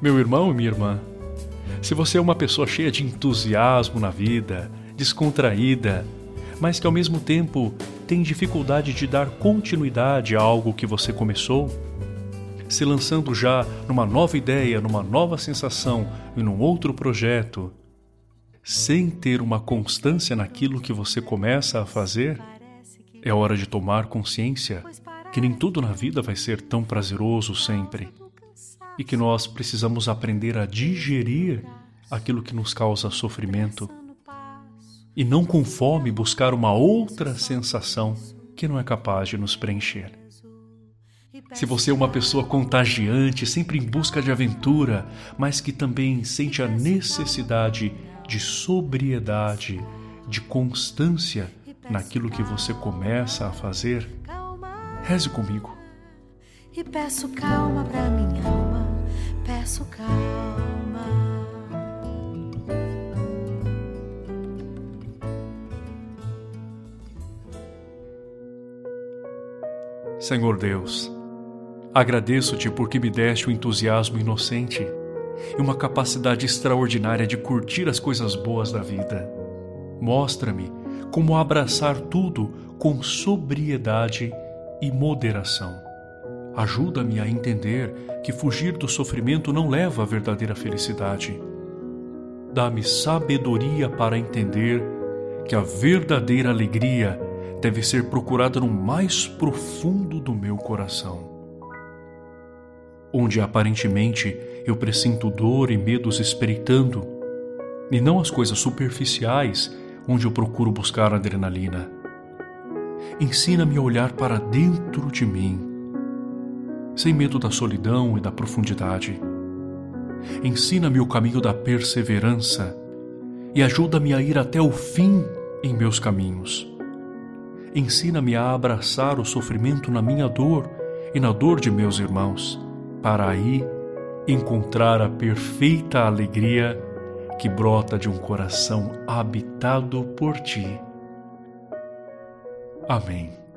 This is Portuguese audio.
Meu irmão e minha irmã, se você é uma pessoa cheia de entusiasmo na vida, descontraída, mas que ao mesmo tempo tem dificuldade de dar continuidade a algo que você começou, se lançando já numa nova ideia, numa nova sensação e num outro projeto, sem ter uma constância naquilo que você começa a fazer, é hora de tomar consciência que nem tudo na vida vai ser tão prazeroso sempre e que nós precisamos aprender a digerir aquilo que nos causa sofrimento e não com fome buscar uma outra sensação que não é capaz de nos preencher. Se você é uma pessoa contagiante, sempre em busca de aventura, mas que também sente a necessidade de sobriedade, de constância naquilo que você começa a fazer, reze comigo. E peço calma para minha peço calma. Senhor Deus, agradeço-te porque me deste um entusiasmo inocente e uma capacidade extraordinária de curtir as coisas boas da vida. Mostra-me como abraçar tudo com sobriedade e moderação. Ajuda-me a entender que fugir do sofrimento não leva à verdadeira felicidade. Dá-me sabedoria para entender que a verdadeira alegria deve ser procurada no mais profundo do meu coração. Onde aparentemente eu presinto dor e medos espreitando, e não as coisas superficiais onde eu procuro buscar adrenalina. Ensina-me a olhar para dentro de mim, sem medo da solidão e da profundidade. Ensina-me o caminho da perseverança e ajuda-me a ir até o fim em meus caminhos ensina-me a abraçar o sofrimento na minha dor e na dor de meus irmãos, para aí encontrar a perfeita alegria que brota de um coração habitado por ti. Amém.